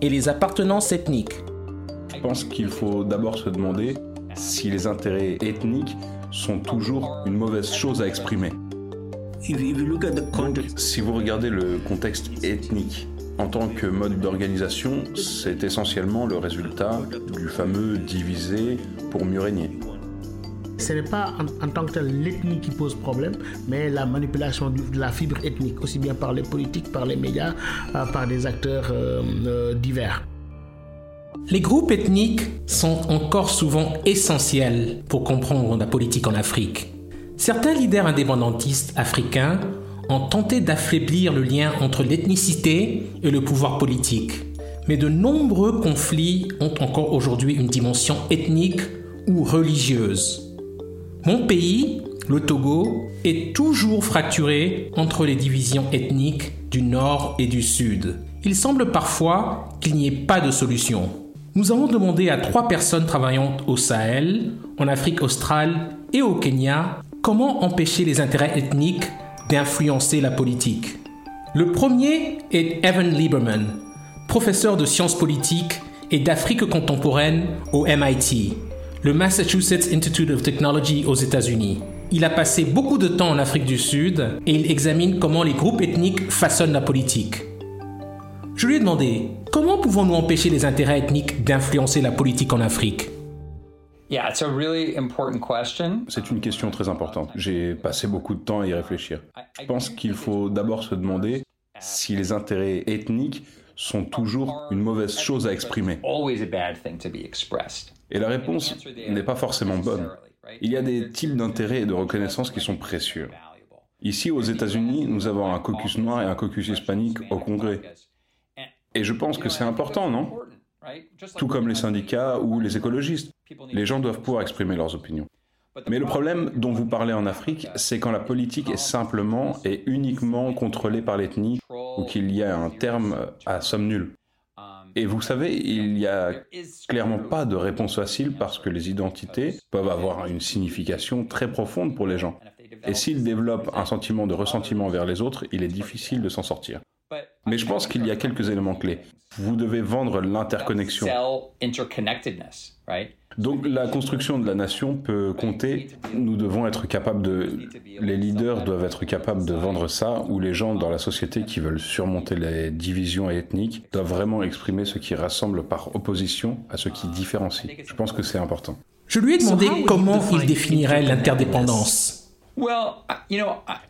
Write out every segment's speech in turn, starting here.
et les appartenances ethniques. Je pense qu'il faut d'abord se demander si les intérêts ethniques sont toujours une mauvaise chose à exprimer. si vous regardez le contexte ethnique en tant que mode d'organisation, c'est essentiellement le résultat du fameux diviser pour mieux régner. Ce n'est pas en, tant que tel l'ethnie qui pose problème, mais la manipulation de la fibre ethnique, aussi bien par les politiques, par les médias, euh, par des acteurs euh, euh, divers. Les groupes ethniques sont encore souvent essentiels pour comprendre la politique en Afrique. Certains leaders indépendantistes africains ont tenté d'affaiblir le lien entre l'ethnicité et le pouvoir politique. Mais de nombreux conflits ont encore aujourd'hui une dimension ethnique ou religieuse. Mon pays, le Togo, est toujours fracturé entre les divisions ethniques du nord et du sud. Il semble parfois qu'il n'y ait pas de solution. Nous avons demandé à trois personnes travaillant au Sahel, en Afrique australe et au Kenya comment empêcher les intérêts ethniques d'influencer la politique. Le premier est Evan Lieberman, professeur de sciences politiques et d'Afrique contemporaine au MIT, le Massachusetts Institute of Technology aux États-Unis. Il a passé beaucoup de temps en Afrique du Sud et il examine comment les groupes ethniques façonnent la politique. Je lui ai demandé comment pouvons-nous empêcher les intérêts ethniques d'influencer la politique en Afrique? C'est une question très importante. J'ai passé beaucoup de temps à y réfléchir. Je pense qu'il faut d'abord se demander si les intérêts ethniques sont toujours une mauvaise chose à exprimer. Et la réponse n'est pas forcément bonne. Il y a des types d'intérêts et de reconnaissance qui sont précieux. Ici, aux États-Unis, nous avons un caucus noir et un caucus hispanique au Congrès. Et je pense que c'est important, non? Tout comme les syndicats ou les écologistes. Les gens doivent pouvoir exprimer leurs opinions. Mais le problème dont vous parlez en Afrique, c'est quand la politique est simplement et uniquement contrôlée par l'ethnie ou qu'il y a un terme à somme nulle. Et vous savez, il n'y a clairement pas de réponse facile parce que les identités peuvent avoir une signification très profonde pour les gens. Et s'ils développent un sentiment de ressentiment vers les autres, il est difficile de s'en sortir. Mais je pense qu'il y a quelques éléments clés. Vous devez vendre l'interconnexion. Donc la construction de la nation peut compter. Nous devons être capables de... Les leaders doivent être capables de vendre ça, ou les gens dans la société qui veulent surmonter les divisions ethniques doivent vraiment exprimer ce qui rassemble par opposition à ce qui différencie. Je pense que c'est important. Je lui ai demandé comment il définirait l'interdépendance.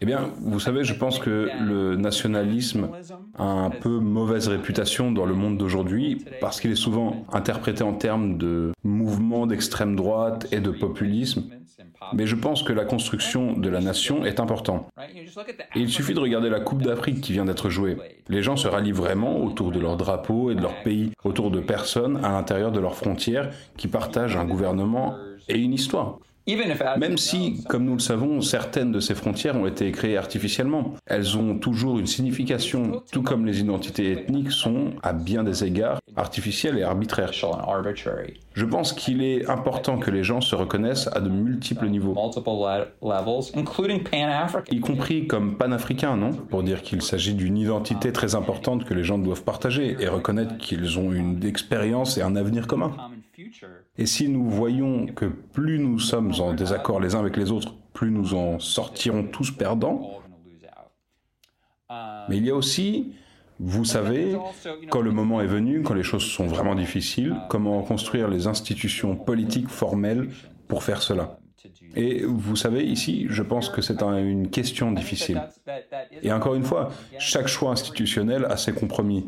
Eh bien, vous savez, je pense que le nationalisme a un peu mauvaise réputation dans le monde d'aujourd'hui parce qu'il est souvent interprété en termes de mouvement d'extrême droite et de populisme. Mais je pense que la construction de la nation est importante. il suffit de regarder la Coupe d'Afrique qui vient d'être jouée. Les gens se rallient vraiment autour de leur drapeau et de leur pays, autour de personnes à l'intérieur de leurs frontières qui partagent un gouvernement et une histoire. Même si, comme nous le savons, certaines de ces frontières ont été créées artificiellement, elles ont toujours une signification, tout comme les identités ethniques sont, à bien des égards, artificielles et arbitraires. Je pense qu'il est important que les gens se reconnaissent à de multiples niveaux, y compris comme panafricains, non? Pour dire qu'il s'agit d'une identité très importante que les gens doivent partager et reconnaître qu'ils ont une expérience et un avenir commun. Et si nous voyons que plus nous sommes en désaccord les uns avec les autres, plus nous en sortirons tous perdants. Mais il y a aussi, vous savez, quand le moment est venu, quand les choses sont vraiment difficiles, comment construire les institutions politiques formelles pour faire cela. Et vous savez, ici, je pense que c'est une question difficile. Et encore une fois, chaque choix institutionnel a ses compromis.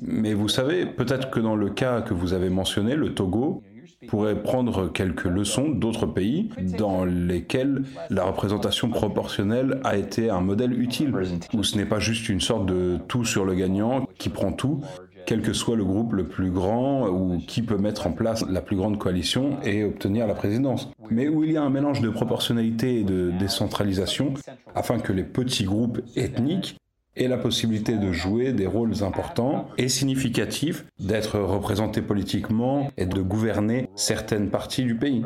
Mais vous savez, peut-être que dans le cas que vous avez mentionné, le Togo, pourrait prendre quelques leçons d'autres pays dans lesquels la représentation proportionnelle a été un modèle utile, où ce n'est pas juste une sorte de tout sur le gagnant qui prend tout, quel que soit le groupe le plus grand ou qui peut mettre en place la plus grande coalition et obtenir la présidence. Mais où il y a un mélange de proportionnalité et de décentralisation afin que les petits groupes ethniques aient la possibilité de jouer des rôles importants et significatifs, d'être représentés politiquement et de gouverner certaines parties du pays.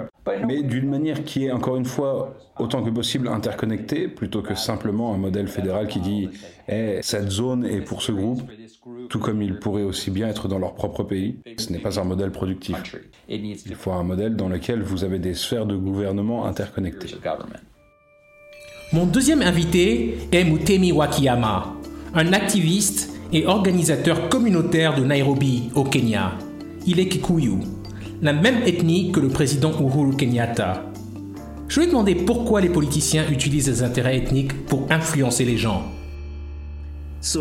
Mais d'une manière qui est encore une fois autant que possible interconnectée, plutôt que simplement un modèle fédéral qui dit eh, cette zone est pour ce groupe, tout comme ils pourraient aussi bien être dans leur propre pays. Ce n'est pas un modèle productif. Il faut un modèle dans lequel vous avez des sphères de gouvernement interconnectées. Mon deuxième invité est Mutemi Wakiyama, un activiste et organisateur communautaire de Nairobi, au Kenya. Il est Kikuyu, la même ethnie que le président Uhuru Kenyatta. Je lui ai demandé pourquoi les politiciens utilisent les intérêts ethniques pour influencer les gens. Si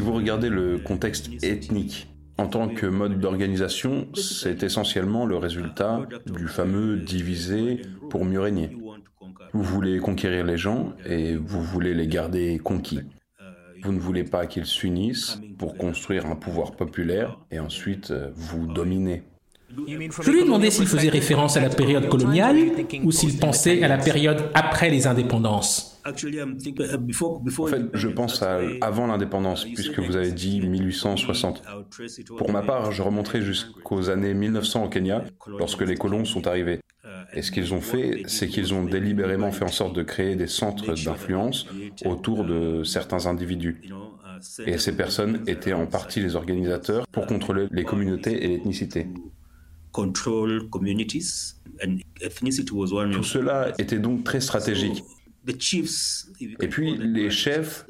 vous regardez le contexte ethnique en tant que mode d'organisation, c'est essentiellement le résultat du fameux diviser pour mieux régner. Vous voulez conquérir les gens et vous voulez les garder conquis. Vous ne voulez pas qu'ils s'unissent pour construire un pouvoir populaire et ensuite euh, vous dominer. Je lui ai s'il faisait référence à la période coloniale ou s'il pensait à la période après les indépendances. En fait, je pense à avant l'indépendance, puisque vous avez dit 1860. Pour ma part, je remonterai jusqu'aux années 1900 au Kenya, lorsque les colons sont arrivés. Et ce qu'ils ont fait, c'est qu'ils ont délibérément fait en sorte de créer des centres d'influence autour de certains individus. Et ces personnes étaient en partie les organisateurs pour contrôler les communautés et l'ethnicité. Tout cela était donc très stratégique. Et puis les chefs,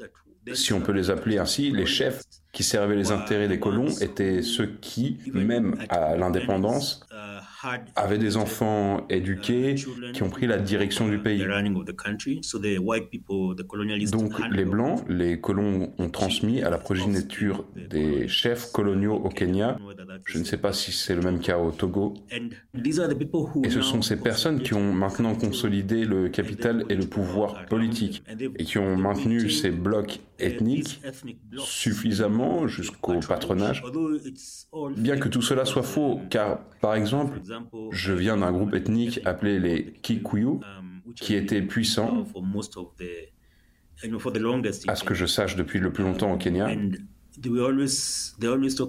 si on peut les appeler ainsi, les chefs qui servaient les intérêts des colons étaient ceux qui, même à l'indépendance, avaient des enfants éduqués qui ont pris la direction du pays. Donc les Blancs, les colons ont transmis à la progéniture des chefs coloniaux au Kenya. Je ne sais pas si c'est le même cas au Togo. Et ce sont ces personnes qui ont maintenant consolidé le capital et le pouvoir politique et qui ont maintenu ces blocs ethniques suffisamment jusqu'au patronage. Bien que tout cela soit faux, car par exemple, je viens d'un groupe ethnique appelé les Kikuyu, qui était puissant, à ce que je sache depuis le plus longtemps au Kenya.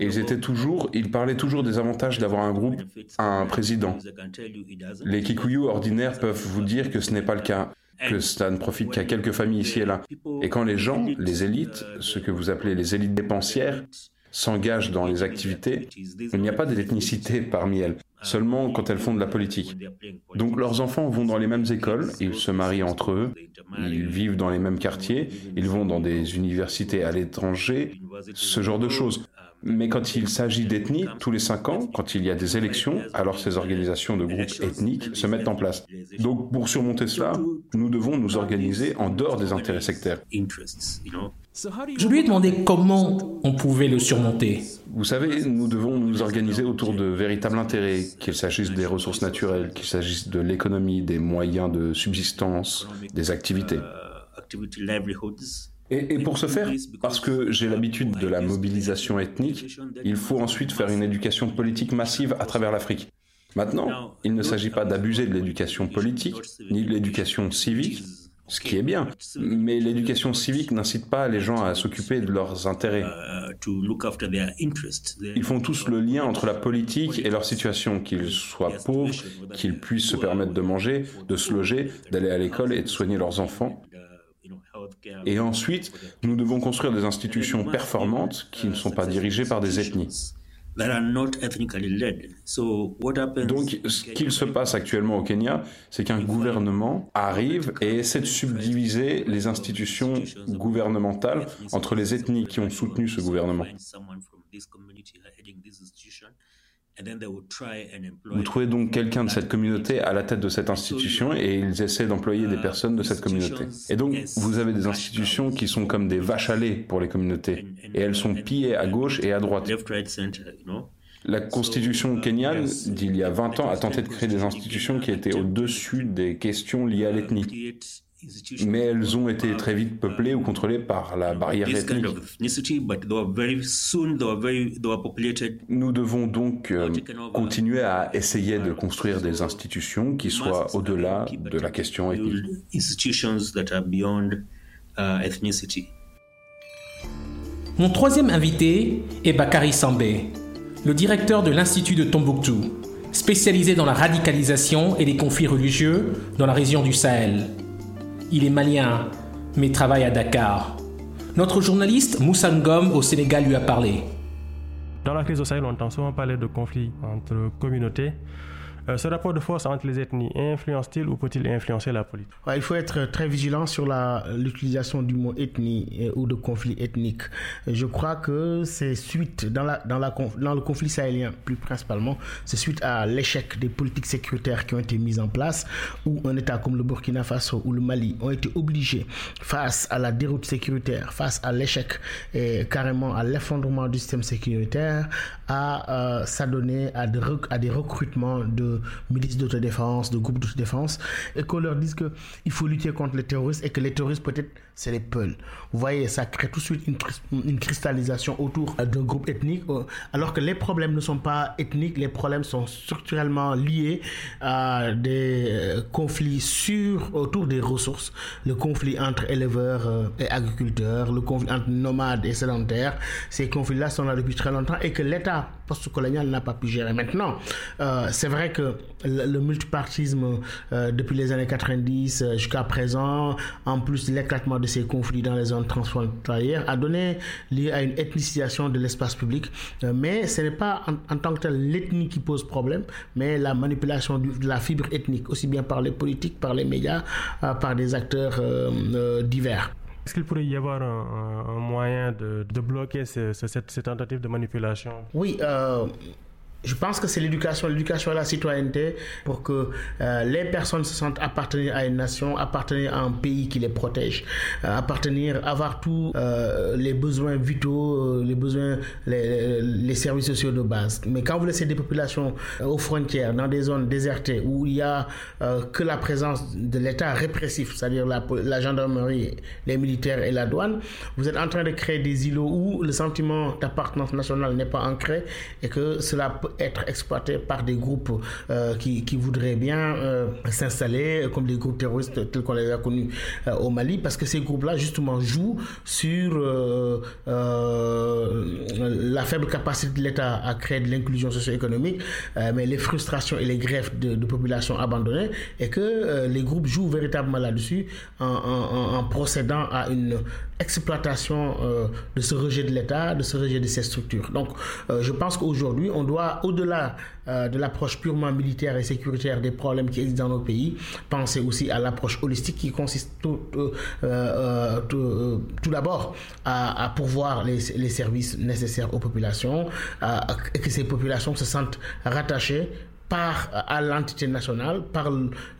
Ils étaient toujours, ils parlaient toujours des avantages d'avoir un groupe, un président. Les Kikuyu ordinaires peuvent vous dire que ce n'est pas le cas, que ça ne profite qu'à quelques familles ici et là. Et quand les gens, les élites, ce que vous appelez les élites dépensières, s'engagent dans les activités, il n'y a pas d'ethnicité parmi elles, seulement quand elles font de la politique. Donc leurs enfants vont dans les mêmes écoles, ils se marient entre eux, ils vivent dans les mêmes quartiers, ils vont dans des universités à l'étranger, ce genre de choses. Mais quand il s'agit d'ethnie, tous les cinq ans, quand il y a des élections, alors ces organisations de groupes ethniques se mettent en place. Donc pour surmonter cela, nous devons nous organiser en dehors des intérêts sectaires. Je lui ai demandé comment on pouvait le surmonter. Vous savez, nous devons nous organiser autour de véritables intérêts, qu'il s'agisse des ressources naturelles, qu'il s'agisse de l'économie, des moyens de subsistance, des activités. Et, pour ce faire, parce que j'ai l'habitude de la mobilisation ethnique, il faut ensuite faire une éducation politique massive à travers l'Afrique. Maintenant, il ne s'agit pas d'abuser de l'éducation politique, ni de l'éducation civique, ce qui est bien, mais l'éducation civique n'incite pas les gens à s'occuper de leurs intérêts. Ils font tous le lien entre la politique et leur situation, qu'ils soient pauvres, qu'ils puissent se permettre de manger, de se loger, d'aller à l'école et de soigner leurs enfants. Et ensuite, nous devons construire des institutions performantes qui ne sont pas dirigées par des ethnies. Donc, ce qu'il se passe actuellement au Kenya, c'est qu'un gouvernement arrive et essaie de subdiviser les institutions gouvernementales entre les ethnies qui ont soutenu ce gouvernement. Vous trouvez donc quelqu'un de cette communauté à la tête de cette institution et ils essaient d'employer des personnes de cette communauté. Et donc vous avez des institutions qui sont comme des vaches à lait pour les communautés et elles sont pillées à gauche et à droite. La constitution kenyane d'il y a 20 ans a tenté de créer des institutions qui étaient au-dessus des questions liées à l'ethnie. Mais elles ont été très vite peuplées ou contrôlées par la barrière ethnique. Nous devons donc euh, continuer à essayer de construire des institutions qui soient au-delà de la question ethnique. Mon troisième invité est Bakary Sambé, le directeur de l'Institut de Tombouctou, spécialisé dans la radicalisation et les conflits religieux dans la région du Sahel. Il est malien, mais travaille à Dakar. Notre journaliste Moussa Ngom au Sénégal lui a parlé. Dans la crise au Sahel, on entend souvent parler de conflits entre communautés. Euh, ce rapport de force entre les ethnies influence-t-il ou peut-il influencer la politique? Il faut être très vigilant sur l'utilisation du mot ethnie ou de conflit ethnique. Je crois que c'est suite, dans, le conflit sahélien plus principalement, c'est suite à l'échec des politiques sécuritaires qui ont été mises en place, où un État comme le Burkina Faso ou le Mali ont été obligés, face à la déroute sécuritaire, face à l'échec et carrément à l'effondrement du système sécuritaire, à euh, s'adonner à des recrutements de milices d'autodéfense, de groupes d'autodéfense, et qu'on leur dise qu'il faut lutter contre les terroristes et que les terroristes, peut-être, c'est les Peuls. Vous voyez, ça crée tout de suite une, cristallisation autour d'un groupe ethnique, euh, alors que les problèmes ne sont pas ethniques, les problèmes sont structurellement liés à des euh, conflits sur, autour des ressources. Le conflit entre éleveurs euh, et agriculteurs, le conflit entre nomades et sédentaires, ces conflits-là sont là depuis très longtemps et que l'État post-colonial n'a pas pu gérer. Maintenant, c'est vrai que le, multipartisme depuis les années 90 jusqu'à présent, en plus de l'éclatement de ces conflits dans les zones transfrontalières a donné lieu à une ethnicisation de l'espace public. Euh, mais ce n'est pas en, tant que tel l'ethnie qui pose problème, mais la manipulation de la fibre ethnique, aussi bien par les politiques, par les médias, euh, par des acteurs euh, divers. Est-ce qu'il pourrait y avoir un, moyen de, bloquer cette, tentative de manipulation? Oui, je pense que c'est l'éducation, l'éducation à la citoyenneté pour que euh, les personnes se sentent appartenir à une nation, appartenir à un pays qui les protège, euh, appartenir, avoir tous euh, les besoins vitaux, les besoins, les, services sociaux de base. Mais quand vous laissez des populations aux frontières, dans des zones désertées où il y a que la présence de l'État répressif, c'est-à-dire la, gendarmerie, les militaires et la douane, vous êtes en train de créer des îlots où le sentiment d'appartenance nationale n'est pas ancré et que cela être exploité par des groupes euh, qui, qui, voudraient bien euh, s'installer comme des groupes terroristes tels qu'on les a connus euh, au Mali, parce que ces groupes-là, justement, jouent sur la faible capacité de l'État à créer de l'inclusion socio-économique, mais les frustrations et les greffes de, populations abandonnées, et que les groupes jouent véritablement là-dessus en, procédant à une exploitation de ce rejet de l'État, de ce rejet de ces structures. Donc, je pense qu'aujourd'hui, on doit au-delà euh, de l'approche purement militaire et sécuritaire des problèmes qui existent dans nos pays, pensez aussi à l'approche holistique qui consiste tout, euh, euh, d'abord à, pourvoir les, les, services nécessaires aux populations et que ces populations se sentent rattachées par à l'entité nationale, par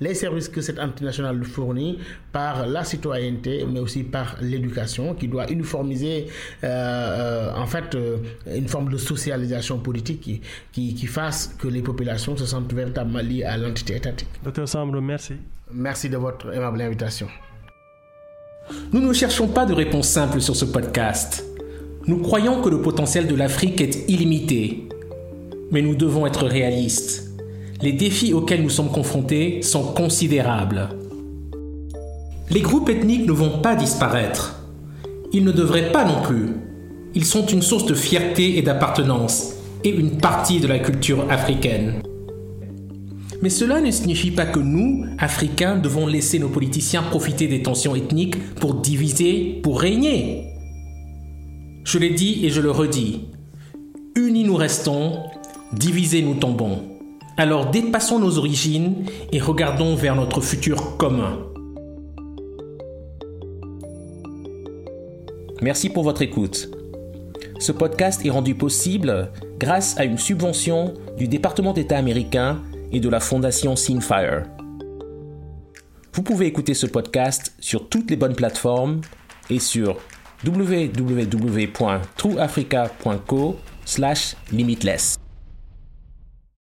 les services que cette entité nationale fournit, par la citoyenneté, mais aussi par l'éducation, qui doit uniformiser euh, euh, en fait euh, une forme de socialisation politique qui, qui, qui, fasse que les populations se sentent véritablement liées à l'entité étatique. Docteur Sambre, merci. Merci de votre aimable invitation. Nous ne cherchons pas de réponse simple sur ce podcast. Nous croyons que le potentiel de l'Afrique est illimité, mais nous devons être réalistes les défis auxquels nous sommes confrontés sont considérables. Les groupes ethniques ne vont pas disparaître. Ils ne devraient pas non plus. Ils sont une source de fierté et d'appartenance et une partie de la culture africaine. Mais cela ne signifie pas que nous, Africains, devons laisser nos politiciens profiter des tensions ethniques pour diviser, pour régner. Je l'ai dit et je le redis. Unis nous restons, divisés nous tombons. Alors dépassons nos origines et regardons vers notre futur commun. Merci pour votre écoute. Ce podcast est rendu possible grâce à une subvention du département d'État américain et de la fondation Singfire. Vous pouvez écouter ce podcast sur toutes les bonnes plateformes et sur www.trueafrica.co/limitless.